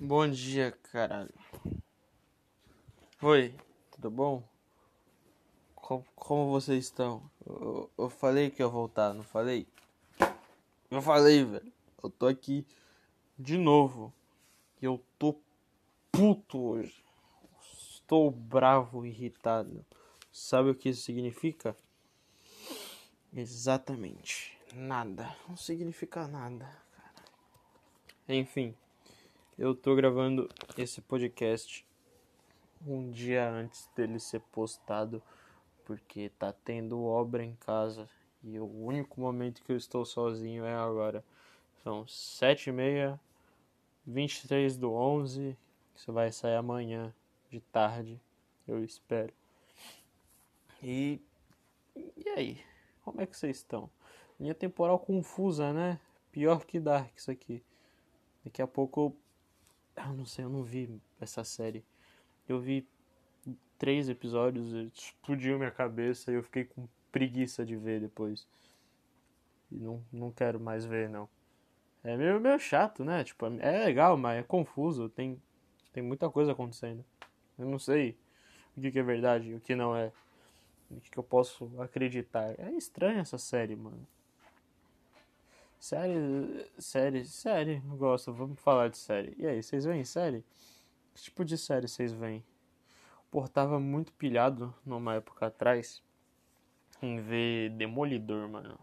Bom dia, caralho. Oi, tudo bom? Como, como vocês estão? Eu, eu falei que ia voltar, não falei? Eu falei, velho. Eu tô aqui de novo. E eu tô puto hoje. Estou bravo, irritado. Sabe o que isso significa? Exatamente. Nada. Não significa nada, cara. Enfim, eu tô gravando esse podcast um dia antes dele ser postado, porque tá tendo obra em casa e o único momento que eu estou sozinho é agora. São sete e meia, 23 do 11, isso vai sair amanhã de tarde, eu espero. E, e aí, como é que vocês estão? Linha temporal confusa, né? Pior que Dark isso aqui. Daqui a pouco eu, eu não sei, eu não vi essa série. Eu vi três episódios, explodiu minha cabeça e eu fiquei com preguiça de ver depois. E não, não quero mais ver, não. É meio, meio chato, né? Tipo, é legal, mas é confuso. Tem, tem muita coisa acontecendo. Eu não sei o que, que é verdade e o que não é. O que, que eu posso acreditar. É estranha essa série, mano. Série, série, série, eu gosto. Vamos falar de série. E aí, vocês veem série? Que tipo de série vocês veem? Pô, tava muito pilhado numa época atrás em ver Demolidor, mano.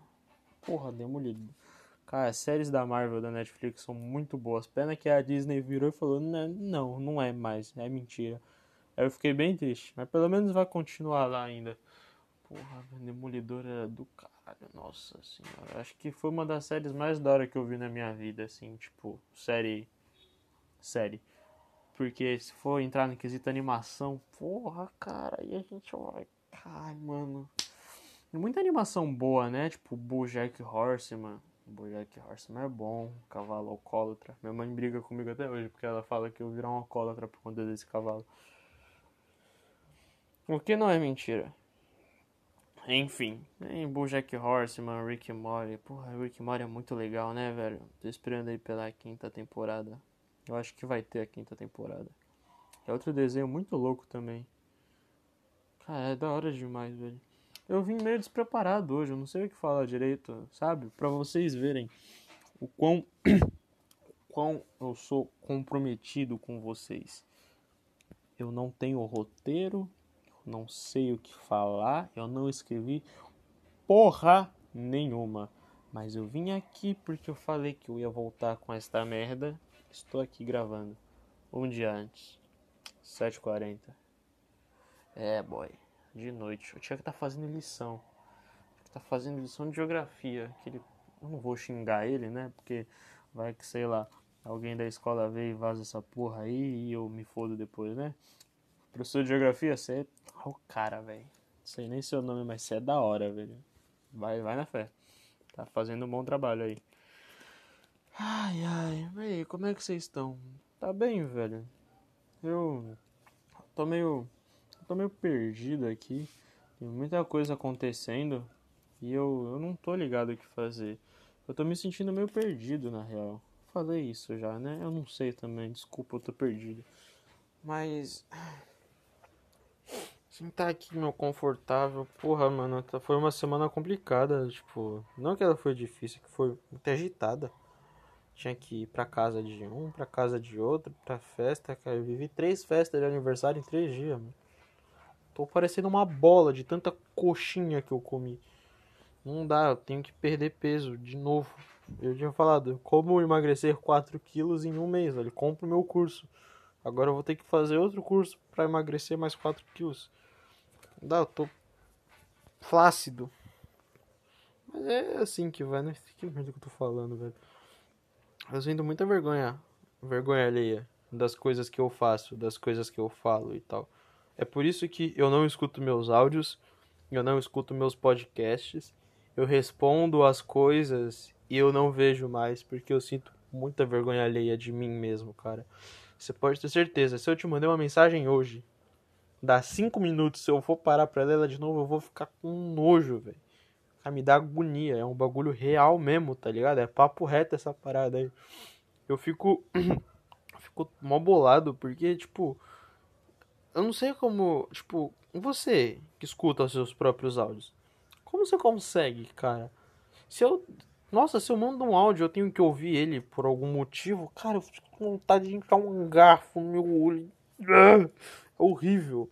Porra, Demolidor. Cara, as séries da Marvel da Netflix são muito boas. Pena que a Disney virou e falou: não, não é mais, é mentira. Aí eu fiquei bem triste, mas pelo menos vai continuar lá ainda. Porra, Demolidor era do caralho, nossa senhora. Acho que foi uma das séries mais da hora que eu vi na minha vida, assim, tipo, série. Série. Porque se for entrar no quesito animação, porra, cara, aí a gente vai. Ai, mano. Muita animação boa, né? Tipo, Bojack Horseman. Bojack Horseman é bom. Cavalo alcoólatra. Minha mãe briga comigo até hoje porque ela fala que eu virar um alcoólatra por conta desse cavalo. O que não é mentira. Enfim, em Bojack Horseman, Rick Morty. Porra, Rick Morty é muito legal, né, velho? Tô esperando aí pela quinta temporada. Eu acho que vai ter a quinta temporada. É outro desenho muito louco também. Cara, é da hora demais, velho. Eu vim meio despreparado hoje, eu não sei o que falar direito, sabe? Para vocês verem o quão, quão eu sou comprometido com vocês. Eu não tenho roteiro, não sei o que falar, eu não escrevi porra nenhuma. Mas eu vim aqui porque eu falei que eu ia voltar com esta merda Estou aqui gravando um dia antes, 7h40. É, boy, de noite. Eu tinha que estar tá fazendo lição. Tinha que tá fazendo lição de geografia. Aquele... Eu não vou xingar ele, né? Porque vai que, sei lá, alguém da escola veio e vaza essa porra aí e eu me fodo depois, né? Professor de geografia, você é o cara, velho. Não sei nem seu nome, mas você é da hora, velho. Vai, vai na fé. Tá fazendo um bom trabalho aí. Ai, ai, aí, como é que vocês estão? Tá bem, velho? Eu tô meio. tô meio perdido aqui. Tem muita coisa acontecendo e eu, eu não tô ligado o que fazer. Eu tô me sentindo meio perdido, na real. Falei isso já, né? Eu não sei também, desculpa, eu tô perdido. Mas. Assim, tá aqui, meu, confortável. Porra, mano, tá, foi uma semana complicada. Tipo, não que ela foi difícil, que foi muito agitada. Tinha que ir pra casa de um, pra casa de outro, pra festa, cara. Eu vivi três festas de aniversário em três dias, mano. Tô parecendo uma bola de tanta coxinha que eu comi. Não dá, eu tenho que perder peso de novo. Eu tinha falado, como emagrecer 4 quilos em um mês, velho. Compro meu curso. Agora eu vou ter que fazer outro curso para emagrecer mais 4 quilos. Não dá, eu tô flácido. Mas é assim que vai, né? Que merda que eu tô falando, velho. Eu sinto muita vergonha, vergonha alheia das coisas que eu faço, das coisas que eu falo e tal. É por isso que eu não escuto meus áudios, eu não escuto meus podcasts, eu respondo as coisas e eu não vejo mais porque eu sinto muita vergonha alheia de mim mesmo, cara. Você pode ter certeza, se eu te mandei uma mensagem hoje, dá cinco minutos, se eu for parar pra ler ela de novo, eu vou ficar com nojo, velho. Cara, me dá agonia. É um bagulho real mesmo, tá ligado? É papo reto essa parada aí. Eu fico. fico mó bolado, porque, tipo. Eu não sei como. Tipo, você que escuta os seus próprios áudios. Como você consegue, cara? Se eu. Nossa, se eu mando um áudio, eu tenho que ouvir ele por algum motivo. Cara, eu fico com vontade de enfiar um garfo no meu olho. Horrível.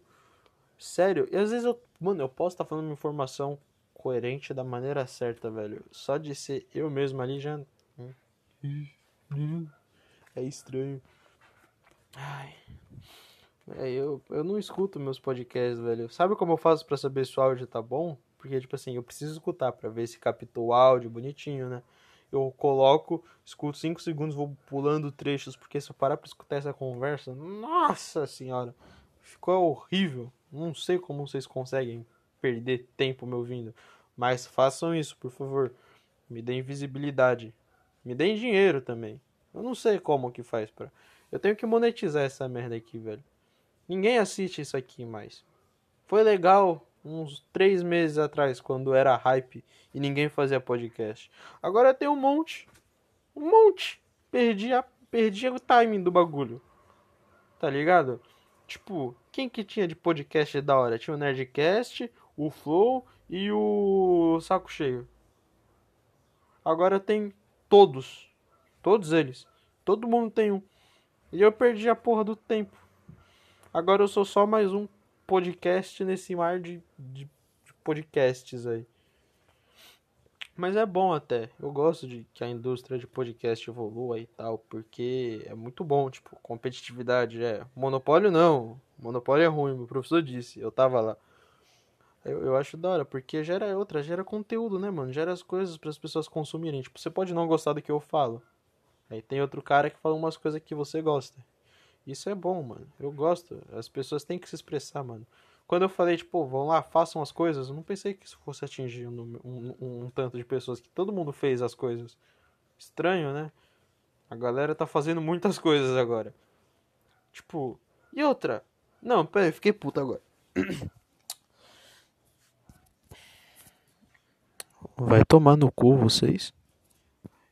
Sério. E às vezes eu. Mano, eu posso estar falando uma informação coerente da maneira certa, velho. Só de ser eu mesmo ali já. É estranho. Ai. É, eu, eu não escuto meus podcasts, velho. Sabe como eu faço para saber se o áudio tá bom? Porque, tipo assim, eu preciso escutar para ver se captou o áudio bonitinho, né? Eu coloco, escuto 5 segundos, vou pulando trechos, porque se eu parar pra escutar essa conversa, nossa senhora, ficou horrível. Não sei como vocês conseguem perder tempo me ouvindo. Mas façam isso, por favor. Me deem visibilidade. Me deem dinheiro também. Eu não sei como que faz para. Eu tenho que monetizar essa merda aqui, velho. Ninguém assiste isso aqui mais. Foi legal uns três meses atrás, quando era hype e ninguém fazia podcast. Agora tem um monte. Um monte. Perdi, a, perdi o timing do bagulho. Tá ligado? Tipo, quem que tinha de podcast da hora? Tinha o Nerdcast, o Flow e o Saco Cheio. Agora tem todos. Todos eles. Todo mundo tem um. E eu perdi a porra do tempo. Agora eu sou só mais um podcast nesse mar de, de, de podcasts aí. Mas é bom até. Eu gosto de que a indústria de podcast evolua e tal, porque é muito bom, tipo, competitividade é. Monopólio não. Monopólio é ruim, meu professor disse, eu tava lá. Eu, eu acho da hora, porque gera outra, gera conteúdo, né, mano? Gera as coisas para as pessoas consumirem. Tipo, você pode não gostar do que eu falo. Aí tem outro cara que fala umas coisas que você gosta. Isso é bom, mano. Eu gosto. As pessoas têm que se expressar, mano quando eu falei, tipo, vão lá, façam as coisas, eu não pensei que isso fosse atingir um, um, um, um, tanto de pessoas, que todo mundo fez as coisas. Estranho, né? A galera tá fazendo muitas coisas agora. Tipo, e outra? Não, peraí, fiquei puto agora. Vai tomar no cu vocês.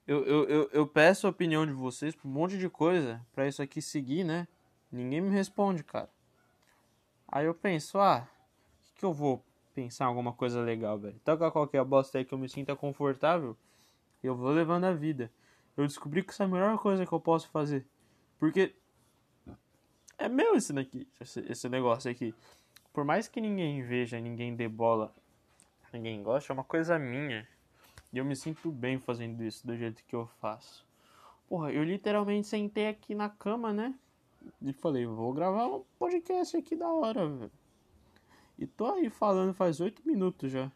Eu, eu, eu, eu peço a opinião de vocês por um monte de coisa pra isso aqui seguir, né? Ninguém me responde, cara. Aí eu penso, ah, que, que eu vou pensar em alguma coisa legal, velho? Toca qualquer bosta aí que eu me sinta confortável, eu vou levando a vida. Eu descobri que isso é a melhor coisa que eu posso fazer. Porque é meu esse daqui, esse, esse negócio aqui. Por mais que ninguém veja, ninguém dê bola, ninguém goste, é uma coisa minha. E eu me sinto bem fazendo isso do jeito que eu faço. Porra, eu literalmente sentei aqui na cama, né? E falei, vou gravar um podcast aqui da hora, velho. E tô aí falando faz oito minutos já.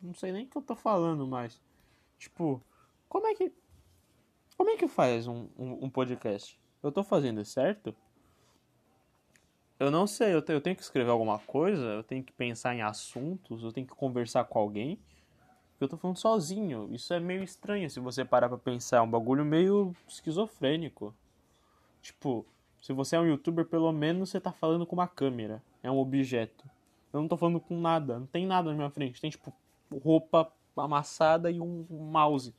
Não sei nem o que eu tô falando mais. Tipo, como é que. Como é que faz um, um, um podcast? Eu tô fazendo certo? Eu não sei, eu, te, eu tenho que escrever alguma coisa, eu tenho que pensar em assuntos, eu tenho que conversar com alguém. Eu tô falando sozinho. Isso é meio estranho se você parar pra pensar. É um bagulho meio esquizofrênico. Tipo, se você é um youtuber, pelo menos você tá falando com uma câmera. É um objeto. Eu não tô falando com nada. Não tem nada na minha frente. Tem, tipo, roupa amassada e um mouse.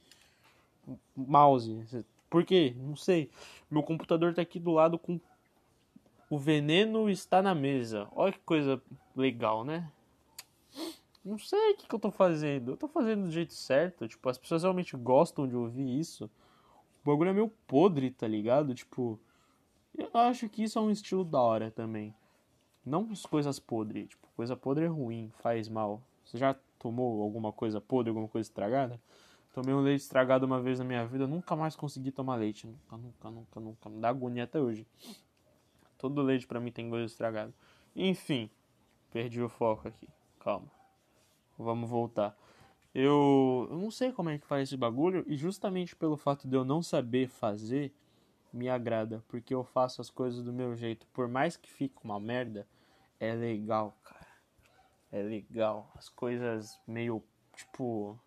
Mouse. Por quê? Não sei. Meu computador tá aqui do lado com. O veneno está na mesa. Olha que coisa legal, né? Não sei o que, que eu tô fazendo. Eu tô fazendo do jeito certo. Tipo, as pessoas realmente gostam de ouvir isso. O bagulho é meio podre, tá ligado? Tipo. Eu acho que isso é um estilo da hora também. Não as coisas podres. Tipo, coisa podre é ruim, faz mal. Você já tomou alguma coisa podre, alguma coisa estragada? Tomei um leite estragado uma vez na minha vida, nunca mais consegui tomar leite. Nunca, nunca, nunca, nunca. Me dá agonia até hoje. Todo leite para mim tem coisa estragada. Enfim, perdi o foco aqui. Calma. Vamos voltar. Eu, eu não sei como é que faz esse bagulho e justamente pelo fato de eu não saber fazer, me agrada, porque eu faço as coisas do meu jeito. Por mais que fique uma merda, é legal, cara. É legal. As coisas meio, tipo.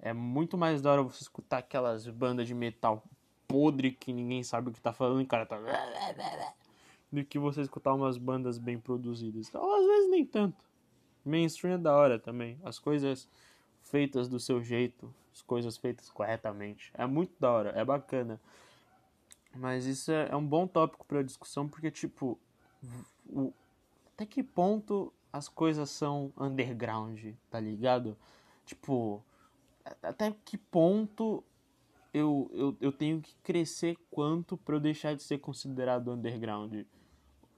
É muito mais da hora você escutar aquelas bandas de metal podre que ninguém sabe o que tá falando o cara tá. Do que você escutar umas bandas bem produzidas. Então, às vezes nem tanto. Mainstream é da hora também. As coisas feitas do seu jeito, as coisas feitas corretamente. É muito da hora, é bacana. Mas isso é, é um bom tópico para discussão porque tipo, o, até que ponto as coisas são underground, tá ligado? Tipo, até que ponto eu, eu, eu tenho que crescer quanto para eu deixar de ser considerado underground?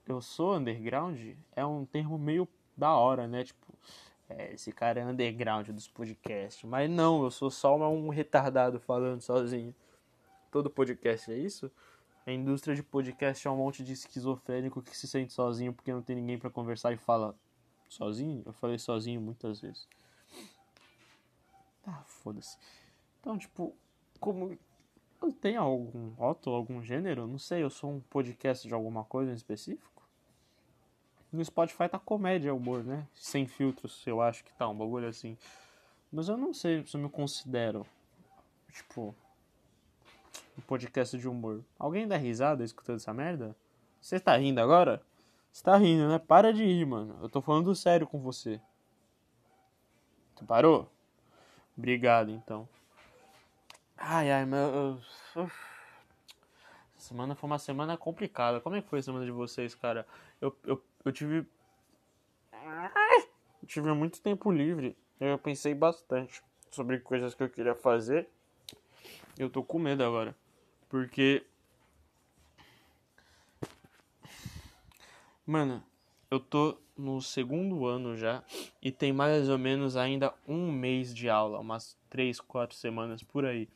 Eu sou underground? É um termo meio da hora, né? Tipo, é, esse cara é underground dos podcasts. Mas não, eu sou só um retardado falando sozinho. Todo podcast é isso? A indústria de podcast é um monte de esquizofrênico que se sente sozinho porque não tem ninguém para conversar e fala sozinho. Eu falei sozinho muitas vezes. Ah, foda-se. Então, tipo, como eu tenho algum rótulo, algum gênero, não sei, eu sou um podcast de alguma coisa em específico. No Spotify tá comédia, humor, né? Sem filtros, eu acho que tá, um bagulho assim. Mas eu não sei se eu me considero, tipo, um podcast de humor. Alguém dá risada escutando essa merda? Você tá rindo agora? Você tá rindo, né? Para de rir, mano. Eu tô falando sério com você. Tu parou? Obrigado, então. Ai, ai, meu. Essa semana foi uma semana complicada. Como é que foi a semana de vocês, cara? Eu, eu, eu tive. Eu tive muito tempo livre. Eu pensei bastante sobre coisas que eu queria fazer. Eu tô com medo agora. Porque Mano, eu tô no segundo ano já e tem mais ou menos ainda um mês de aula, umas três, quatro semanas por aí.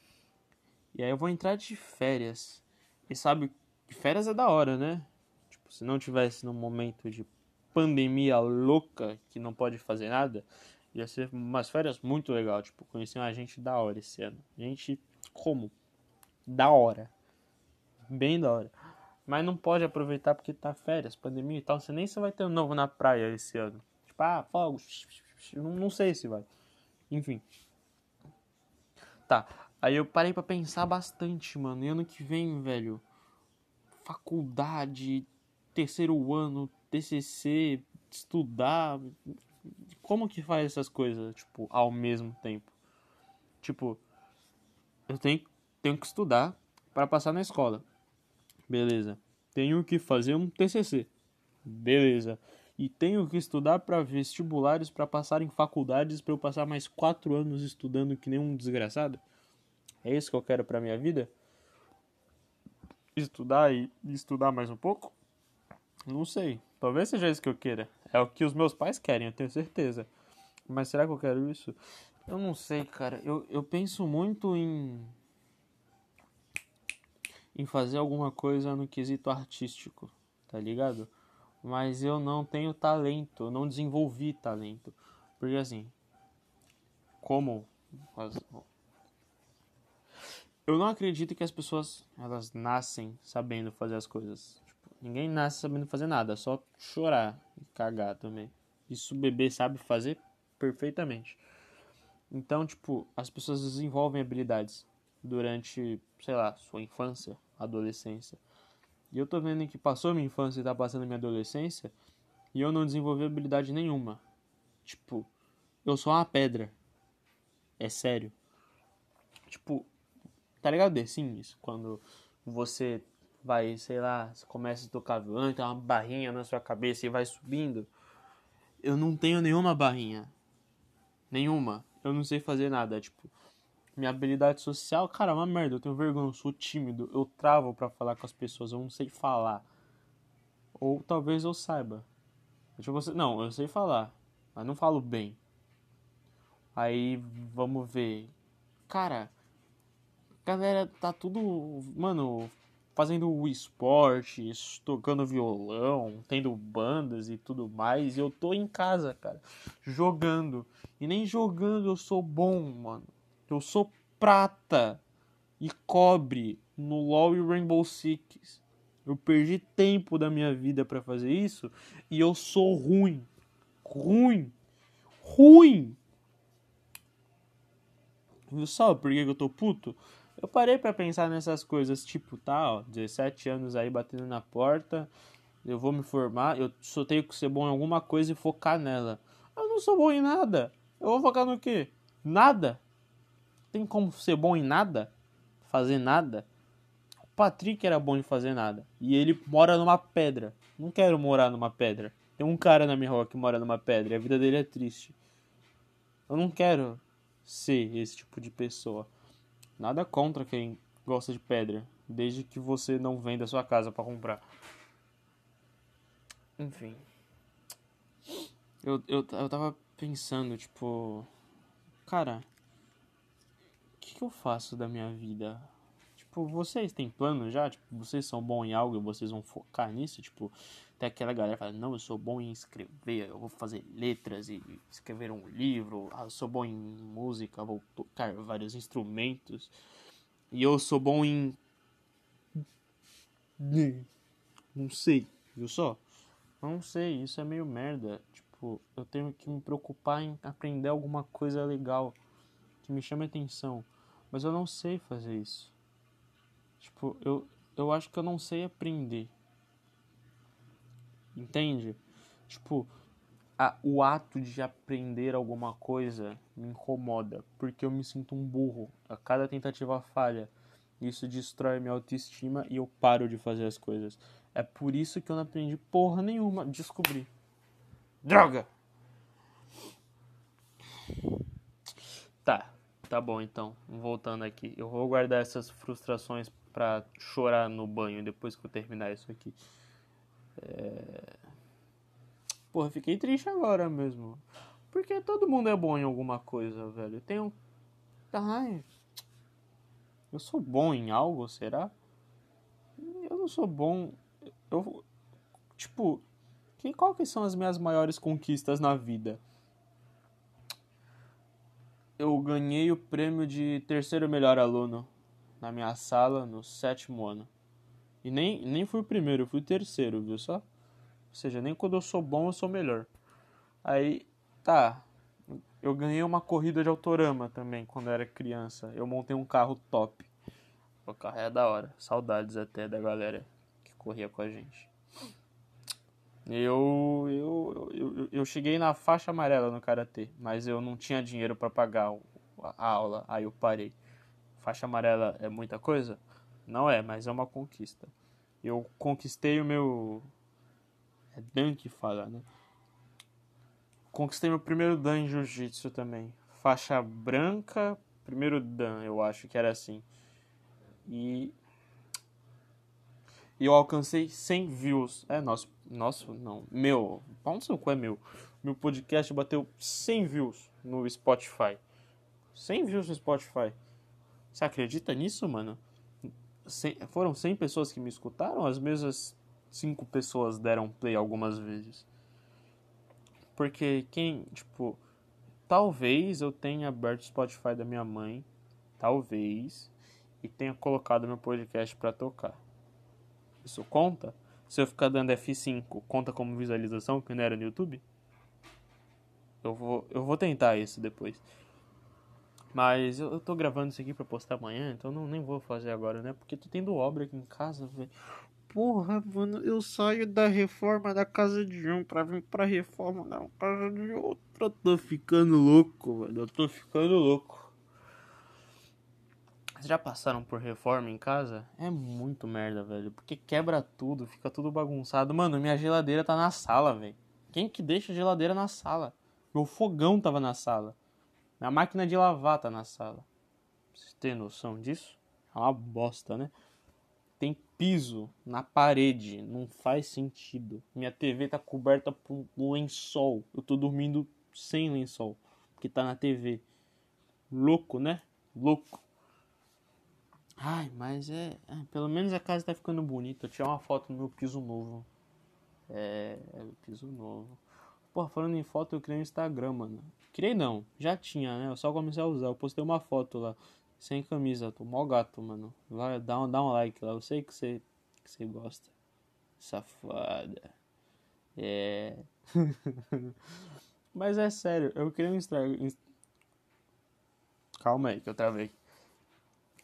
E aí eu vou entrar de férias. E sabe férias é da hora, né? Tipo, se não tivesse num momento de pandemia louca que não pode fazer nada, ia ser umas férias muito legal. Tipo, conheci uma gente da hora esse ano. Gente como? Da hora. Bem da hora. Mas não pode aproveitar porque tá férias, pandemia e tal. Você nem se vai ter um novo na praia esse ano. Tipo, ah, fogo. Não, sei se vai. Enfim. Tá. Aí eu parei para pensar bastante, mano. E ano que vem, velho. Faculdade, terceiro ano, TCC, estudar. Como que faz essas coisas, tipo, ao mesmo tempo? Tipo, eu tenho, tenho que estudar para passar na escola. Beleza. Tenho que fazer um TCC. Beleza. E tenho que estudar para vestibulares para passar em faculdades para eu passar mais quatro anos estudando que nem um desgraçado. É isso que eu quero para minha vida? Estudar e estudar mais um pouco? Não sei. Talvez seja isso que eu queira. É o que os meus pais querem, eu tenho certeza. Mas será que eu quero isso? Eu não sei, cara. Eu, eu penso muito em em fazer alguma coisa no quesito artístico, tá ligado? Mas eu não tenho talento, eu não desenvolvi talento. Porque assim, como eu não acredito que as pessoas elas nascem sabendo fazer as coisas. Tipo, ninguém nasce sabendo fazer nada, só chorar e cagar também. Isso o bebê sabe fazer perfeitamente. Então, tipo, as pessoas desenvolvem habilidades durante, sei lá, sua infância, adolescência. E eu tô vendo que passou minha infância e tá passando minha adolescência e eu não desenvolvi habilidade nenhuma. Tipo, eu sou uma pedra. É sério. Tipo, tá ligado The Sims? Quando você vai, sei lá, começa a tocar violão tem uma barrinha na sua cabeça e vai subindo. Eu não tenho nenhuma barrinha. Nenhuma. Eu não sei fazer nada. Tipo, minha habilidade social, cara, é uma merda. Eu tenho vergonha, eu sou tímido. Eu travo para falar com as pessoas, eu não sei falar. Ou talvez eu saiba. Tipo, não, eu sei falar, mas não falo bem. Aí vamos ver. Cara, galera tá tudo, mano, fazendo o esporte, tocando violão, tendo bandas e tudo mais. E eu tô em casa, cara, jogando. E nem jogando eu sou bom, mano. Eu sou prata e cobre no LoL e Rainbow Six. Eu perdi tempo da minha vida para fazer isso e eu sou ruim. Ruim. Ruim. Viu só por que eu tô puto? Eu parei para pensar nessas coisas, tipo, tá, ó, 17 anos aí batendo na porta, eu vou me formar, eu só tenho que ser bom em alguma coisa e focar nela. Eu não sou bom em nada. Eu vou focar no quê? Nada. Tem como ser bom em nada? Fazer nada? O Patrick era bom em fazer nada. E ele mora numa pedra. Não quero morar numa pedra. Tem um cara na minha rua que mora numa pedra e a vida dele é triste. Eu não quero ser esse tipo de pessoa. Nada contra quem gosta de pedra, desde que você não venda sua casa para comprar. Enfim. Eu, eu, eu tava pensando, tipo. Cara. O que, que eu faço da minha vida? Tipo, vocês têm plano já? Tipo, vocês são bons em algo e vocês vão focar nisso? Tipo, tem aquela galera que fala, não, eu sou bom em escrever, eu vou fazer letras e escrever um livro, ah, eu sou bom em música, vou tocar vários instrumentos. E eu sou bom em. Não sei, viu só? Não sei, isso é meio merda. Tipo, eu tenho que me preocupar em aprender alguma coisa legal que me chame atenção. Mas eu não sei fazer isso. Tipo, eu, eu acho que eu não sei aprender. Entende? Tipo, a, o ato de aprender alguma coisa me incomoda, porque eu me sinto um burro. A cada tentativa falha. Isso destrói minha autoestima e eu paro de fazer as coisas. É por isso que eu não aprendi porra nenhuma. Descobri. Droga! Tá, tá bom então. Voltando aqui. Eu vou guardar essas frustrações pra chorar no banho depois que eu terminar isso aqui. É... Porra, fiquei triste agora mesmo. Porque todo mundo é bom em alguma coisa, velho. Tem um. Ai. Eu sou bom em algo, será? Eu não sou bom. Eu. Tipo. Que, qual que são as minhas maiores conquistas na vida? Eu ganhei o prêmio de terceiro melhor aluno na minha sala no sétimo ano. E nem, nem fui o primeiro, eu fui o terceiro, viu só? Ou seja, nem quando eu sou bom eu sou melhor. Aí, tá. Eu ganhei uma corrida de autorama também quando eu era criança. Eu montei um carro top. O carro é da hora. Saudades até da galera que corria com a gente. Eu, eu, eu, eu cheguei na faixa amarela no karatê, mas eu não tinha dinheiro para pagar a aula, aí eu parei. Faixa amarela é muita coisa? Não é, mas é uma conquista. Eu conquistei o meu. É Dan que fala, né? Conquistei meu primeiro Dan em Jiu-Jitsu também. Faixa branca, primeiro Dan, eu acho que era assim. E. E eu alcancei 100 views. É nosso. Nosso, não. Meu. Pau no seu cu é meu. Meu podcast bateu 100 views no Spotify. 100 views no Spotify. Você acredita nisso, mano? 100, foram 100 pessoas que me escutaram, as mesmas 5 pessoas deram play algumas vezes. Porque quem, tipo, talvez eu tenha aberto o Spotify da minha mãe, talvez, e tenha colocado meu podcast para tocar. Isso conta? Se eu ficar dando F5, conta como visualização, que não era no YouTube? Eu vou, eu vou tentar isso depois. Mas eu, eu tô gravando isso aqui pra postar amanhã, então não, nem vou fazer agora, né? Porque tô tendo obra aqui em casa, velho. Porra, mano, eu saio da reforma da casa de um pra vir pra reforma da casa de outro. Eu tô ficando louco, velho. Eu tô ficando louco. Vocês já passaram por reforma em casa? É muito merda, velho. Porque quebra tudo, fica tudo bagunçado. Mano, minha geladeira tá na sala, velho. Quem que deixa a geladeira na sala? Meu fogão tava na sala. A máquina de lavar tá na sala. Vocês têm noção disso? É uma bosta, né? Tem piso na parede. Não faz sentido. Minha TV tá coberta por lençol. Eu tô dormindo sem lençol. Porque tá na TV. Louco, né? Louco. Ai, mas é, é. Pelo menos a casa tá ficando bonita. Eu tinha uma foto no meu piso novo. É. É piso novo. Pô, falando em foto, eu criei um Instagram, mano. Criei não, já tinha, né? Eu só comecei a usar. Eu postei uma foto lá, sem camisa. Tô mó gato, mano. Vai, dá um, dá um like lá. Eu sei que você, que você gosta. Safada. É. Mas é sério, eu criei um Instagram. Calma aí, que eu travei.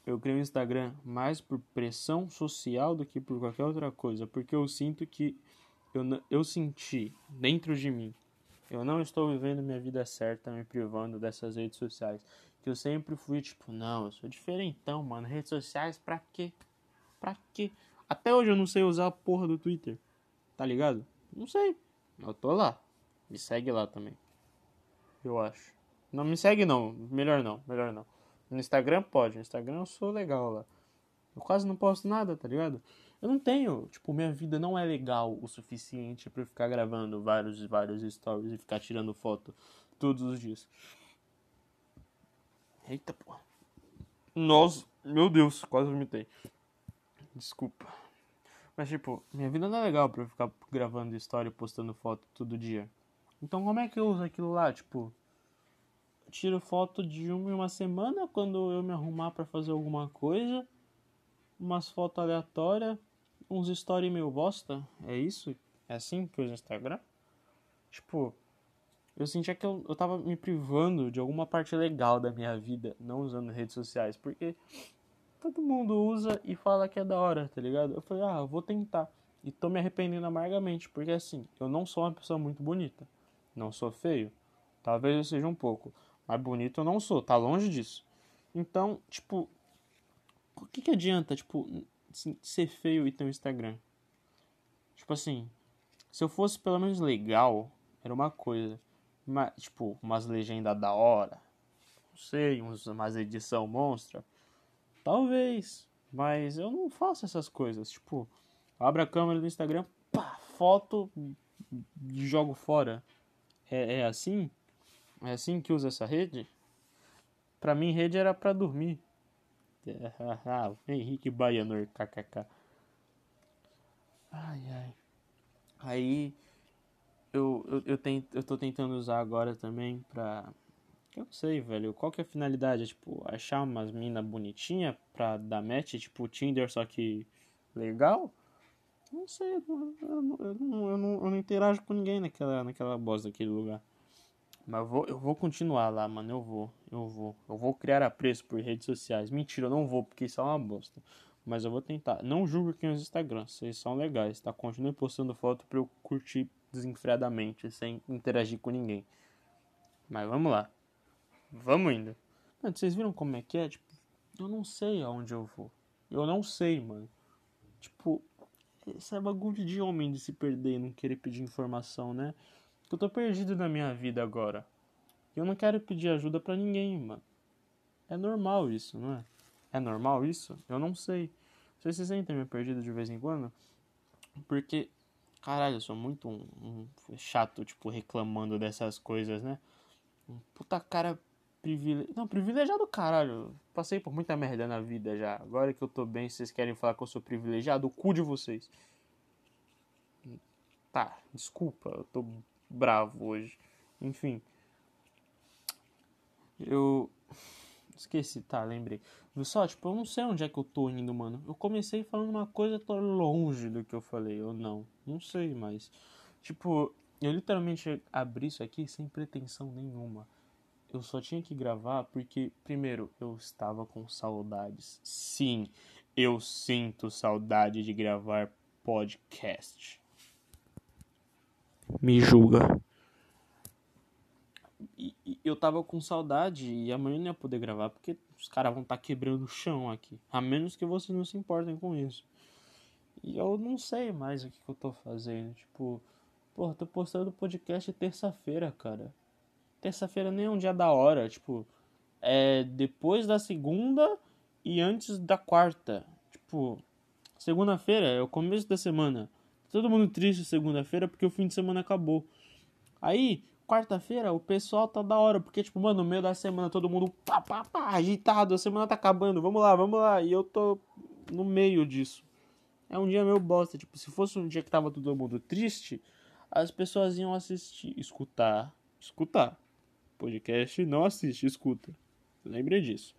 Eu criei um Instagram mais por pressão social do que por qualquer outra coisa. Porque eu sinto que eu, eu senti dentro de mim Eu não estou vivendo minha vida certa me privando dessas redes sociais. Que eu sempre fui tipo, não, eu sou diferentão, mano. Redes sociais pra quê? Pra quê? Até hoje eu não sei usar a porra do Twitter. Tá ligado? Não sei. Eu tô lá. Me segue lá também. Eu acho. Não me segue não. Melhor não. Melhor não. No Instagram pode. No Instagram eu sou legal lá. Eu quase não posto nada, tá ligado? Eu não tenho, tipo, minha vida não é legal o suficiente para ficar gravando vários e vários stories e ficar tirando foto todos os dias. Eita porra. Nossa, meu Deus, quase vomitei. Desculpa. Mas tipo, minha vida não é legal pra eu ficar gravando história e postando foto todo dia. Então como é que eu uso aquilo lá? Tipo, tiro foto de uma em uma semana quando eu me arrumar para fazer alguma coisa. Umas fotos aleatórias. Uns stories meio bosta. É isso? É assim que uso o Instagram? Tipo, eu sentia que eu, eu tava me privando de alguma parte legal da minha vida não usando redes sociais, porque todo mundo usa e fala que é da hora, tá ligado? Eu falei, ah, eu vou tentar. E tô me arrependendo amargamente, porque assim, eu não sou uma pessoa muito bonita. Não sou feio. Talvez eu seja um pouco. Mas bonito eu não sou, tá longe disso. Então, tipo, o que que adianta, tipo, ser feio e ter um Instagram? Tipo assim, se eu fosse pelo menos legal, era uma coisa. Mas, tipo, umas legendas da hora. Não sei, uns, umas edição monstra. Talvez. Mas eu não faço essas coisas. Tipo, abro a câmera do Instagram, pá, foto e jogo fora. É, é assim? É assim que usa essa rede? Pra mim, rede era pra dormir. Ah, Henrique Baianor, kkk. Ai, ai. Aí eu, eu, eu, tento, eu tô tentando usar agora também pra. Eu não sei, velho. Qual que é a finalidade? É, tipo, achar umas minas bonitinha pra dar match, tipo Tinder, só que legal? Não sei, eu não, eu não, eu não, eu não interajo com ninguém naquela, naquela bosta daquele lugar. Mas eu vou, eu vou continuar lá, mano. Eu vou, eu vou. Eu vou criar apreço por redes sociais. Mentira, eu não vou, porque isso é uma bosta. Mas eu vou tentar. Não julgo quem usa Instagram, vocês são legais, tá? Continue postando foto pra eu curtir desenfreadamente, sem interagir com ninguém. Mas vamos lá. Vamos indo. Mano, vocês viram como é que é? Tipo, eu não sei aonde eu vou. Eu não sei, mano. Tipo, esse é bagulho de homem de se perder e não querer pedir informação, né? Eu tô perdido na minha vida agora. Eu não quero pedir ajuda para ninguém, mano. É normal isso, não é? É normal isso? Eu não sei. Vocês se sentem meio perdido de vez em quando? Porque Caralho, eu sou muito um, um, chato, tipo, reclamando dessas coisas, né? Um puta cara privilegiado. Não, privilegiado caralho. Passei por muita merda na vida já. Agora que eu tô bem, vocês querem falar que eu sou privilegiado? O cu de vocês. Tá, desculpa, eu tô bravo hoje. Enfim. Eu. Esqueci, tá, lembrei. Só, tipo, eu não sei onde é que eu tô indo, mano. Eu comecei falando uma coisa, tô longe do que eu falei, ou não. Não sei, mas. Tipo, eu literalmente abri isso aqui sem pretensão nenhuma. Eu só tinha que gravar porque, primeiro, eu estava com saudades. Sim, eu sinto saudade de gravar podcast. Me julga eu tava com saudade e amanhã não ia poder gravar porque os caras vão estar tá quebrando o chão aqui. A menos que vocês não se importem com isso. E eu não sei mais o que, que eu tô fazendo. Tipo, porra, tô postando podcast terça-feira, cara. Terça-feira nem é um dia da hora. Tipo, é depois da segunda e antes da quarta. Tipo, segunda-feira é o começo da semana. Todo mundo triste segunda-feira porque o fim de semana acabou. Aí, quarta-feira o pessoal tá da hora, porque, tipo, mano, no meio da semana todo mundo pá, pá, pá, agitado, a semana tá acabando, vamos lá, vamos lá, e eu tô no meio disso. É um dia meio bosta, tipo, se fosse um dia que tava todo mundo triste, as pessoas iam assistir, escutar, escutar. Podcast não assiste, escuta. Lembre disso.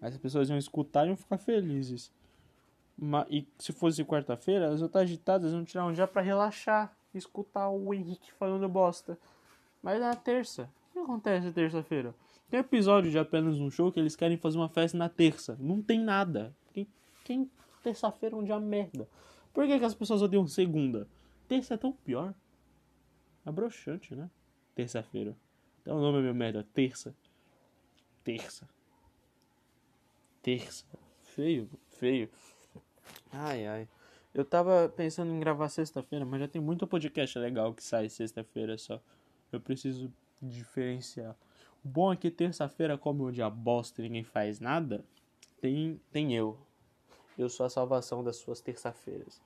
As pessoas iam escutar e iam ficar felizes. E se fosse quarta-feira, elas iam estar agitadas, iam tirar um dia para relaxar, escutar o Henrique falando bosta. Mas na terça, o que acontece terça-feira? Tem episódio de apenas um show que eles querem fazer uma festa na terça. Não tem nada. Quem, quem terça-feira é um dia merda. Por que, que as pessoas odeiam segunda? Terça é tão pior. É broxante, né? Terça-feira. Então o nome é meu merda. Terça. Terça. Terça. Feio, feio. Ai, ai. Eu tava pensando em gravar sexta-feira, mas já tem muito podcast legal que sai sexta-feira só. Eu preciso diferenciar. O bom é que terça-feira, como é um dia bosta e ninguém faz nada, tem, tem eu. Eu sou a salvação das suas terça-feiras.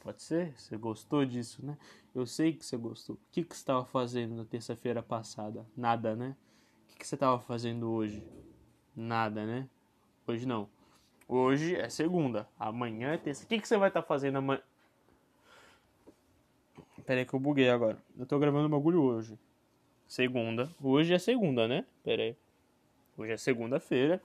Pode ser? Você gostou disso, né? Eu sei que você gostou. O que, que você estava fazendo na terça-feira passada? Nada, né? O que, que você estava fazendo hoje? Nada, né? Hoje não. Hoje é segunda. Amanhã é terça. O que, que você vai estar tá fazendo amanhã? Pera aí que eu buguei agora. Eu tô gravando o bagulho hoje. Segunda. Hoje é segunda, né? Pera aí. Hoje é segunda-feira.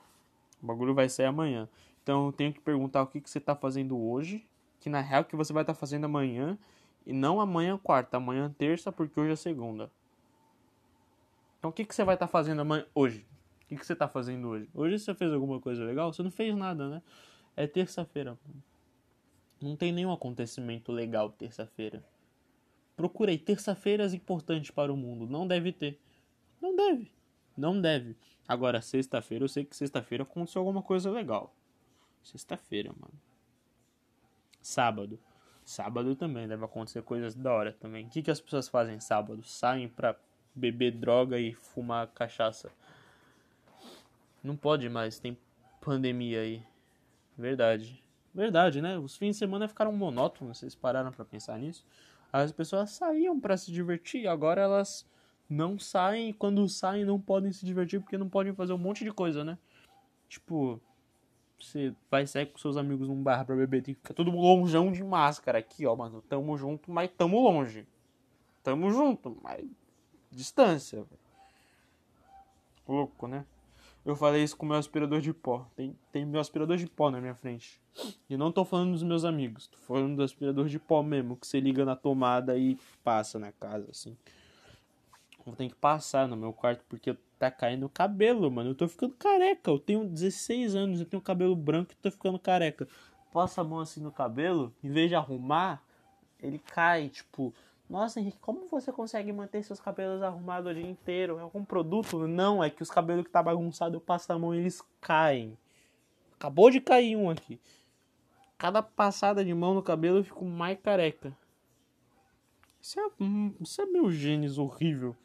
O bagulho vai sair amanhã. Então eu tenho que perguntar o que, que você tá fazendo hoje. Que na real que você vai estar tá fazendo amanhã. E não amanhã quarta, amanhã terça, porque hoje é segunda. Então o que, que você vai estar tá fazendo amanhã hoje? O que, que você tá fazendo hoje? Hoje você fez alguma coisa legal? Você não fez nada, né? É terça-feira. Não tem nenhum acontecimento legal terça-feira. Procurei terça-feiras importantes para o mundo. Não deve ter. Não deve. Não deve. Agora, sexta-feira, eu sei que sexta-feira aconteceu alguma coisa legal. Sexta-feira, mano. Sábado. Sábado também deve acontecer coisas da hora também. O que, que as pessoas fazem sábado? Saem pra beber droga e fumar cachaça. Não pode mais, tem pandemia aí. Verdade. Verdade, né? Os fins de semana ficaram monótonos, vocês pararam para pensar nisso? As pessoas saíam para se divertir, agora elas não saem e quando saem não podem se divertir porque não podem fazer um monte de coisa, né? Tipo, você vai sair com seus amigos num bar pra beber, tem que ficar todo longeão de máscara aqui, ó, mano. Tamo junto, mas tamo longe. Tamo junto, mas distância. Louco, né? Eu falei isso com meu aspirador de pó. Tem, tem meu aspirador de pó na minha frente. E não tô falando dos meus amigos. Tô falando do aspirador de pó mesmo, que você liga na tomada e passa na casa, assim. Eu tenho que passar no meu quarto porque tá caindo o cabelo, mano. Eu tô ficando careca. Eu tenho 16 anos, eu tenho cabelo branco e tô ficando careca. Passa a mão assim no cabelo, em vez de arrumar, ele cai, tipo, nossa, Henrique, como você consegue manter seus cabelos arrumados o dia inteiro? É algum produto? Não, é que os cabelos que tá bagunçado eu passo a mão e eles caem. Acabou de cair um aqui. Cada passada de mão no cabelo eu fico mais careca. Isso é, isso é meu genes horrível.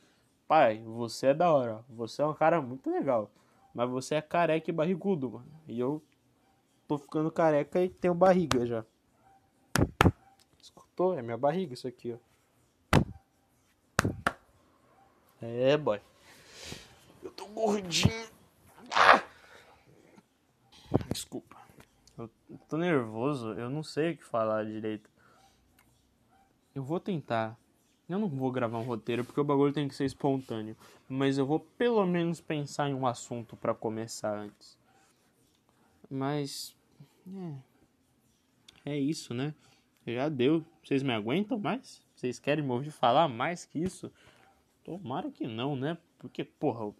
Pai, você é da hora. Você é um cara muito legal. Mas você é careca e barrigudo, mano. E eu tô ficando careca e tenho barriga já. Escutou? É minha barriga isso aqui, ó. É, boy. Eu tô gordinho. Ah! Desculpa. Eu tô nervoso, eu não sei o que falar direito. Eu vou tentar. Eu não vou gravar um roteiro porque o bagulho tem que ser espontâneo. Mas eu vou pelo menos pensar em um assunto para começar antes. Mas. É. É isso, né? Já deu. Vocês me aguentam mais? Vocês querem me ouvir falar mais que isso? Tomara que não, né? Porque, porra, o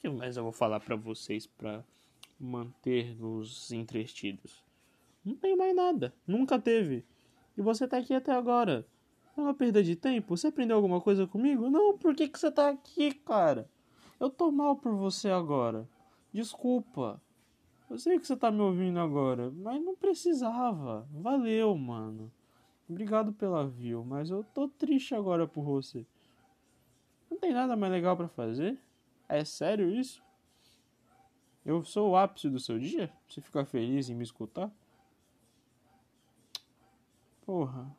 que mais eu vou falar para vocês para manter-nos entretidos? Não tem mais nada. Nunca teve. E você tá aqui até agora. É uma perda de tempo? Você aprendeu alguma coisa comigo? Não, por que, que você tá aqui, cara? Eu tô mal por você agora. Desculpa. Eu sei que você tá me ouvindo agora, mas não precisava. Valeu, mano. Obrigado pela view, mas eu tô triste agora por você. Tem nada mais legal para fazer? É sério isso? Eu sou o ápice do seu dia? Você fica feliz em me escutar? Porra,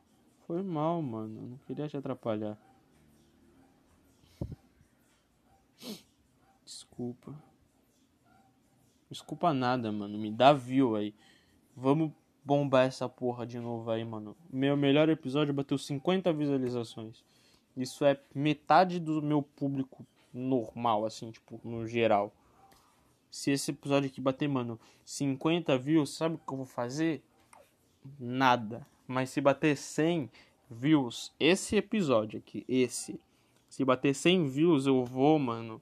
foi mal, mano. Eu não queria te atrapalhar. Desculpa. Desculpa nada, mano. Me dá view aí. Vamos bombar essa porra de novo aí, mano. Meu melhor episódio bateu 50 visualizações. Isso é metade do meu público normal, assim, tipo, no geral. Se esse episódio aqui bater, mano, 50 views, sabe o que eu vou fazer? Nada. Mas se bater 100 views, esse episódio aqui, esse. Se bater 100 views, eu vou, mano.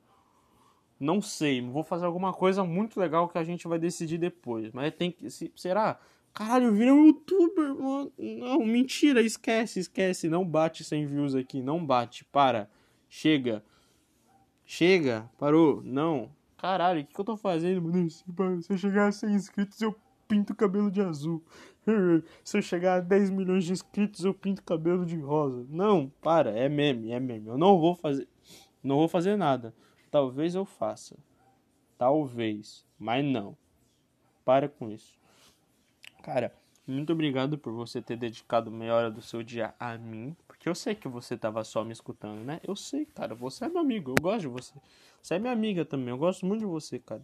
Não sei, vou fazer alguma coisa muito legal que a gente vai decidir depois. Mas tem que. Se, será? Caralho, eu virei um youtuber, mano. Não, mentira, esquece, esquece. Não bate 100 views aqui, não bate, para. Chega. Chega. Parou. Não. Caralho, o que, que eu tô fazendo, mano? Se eu chegar a 100 inscritos, eu pinto o cabelo de azul. Se eu chegar a 10 milhões de inscritos, eu pinto o cabelo de rosa. Não, para, é meme, é meme. Eu não vou fazer. Não vou fazer nada. Talvez eu faça. Talvez. Mas não. Para com isso. Cara, muito obrigado por você ter dedicado meia hora do seu dia a mim. Porque eu sei que você tava só me escutando, né? Eu sei, cara. Você é meu amigo. Eu gosto de você. Você é minha amiga também. Eu gosto muito de você, cara.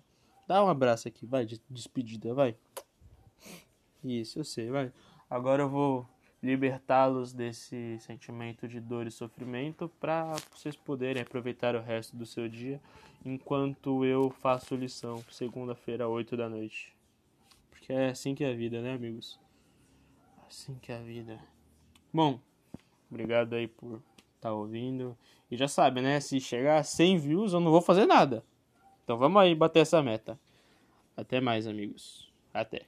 Dá um abraço aqui, vai, de despedida, vai. Isso, eu sei, vai. Agora eu vou libertá-los desse sentimento de dor e sofrimento para vocês poderem aproveitar o resto do seu dia enquanto eu faço lição segunda-feira, 8 da noite. Porque é assim que é a vida, né, amigos? Assim que é a vida. Bom, obrigado aí por estar tá ouvindo. E já sabe, né? Se chegar a 100 views, eu não vou fazer nada. Então vamos aí bater essa meta. Até mais, amigos. Até.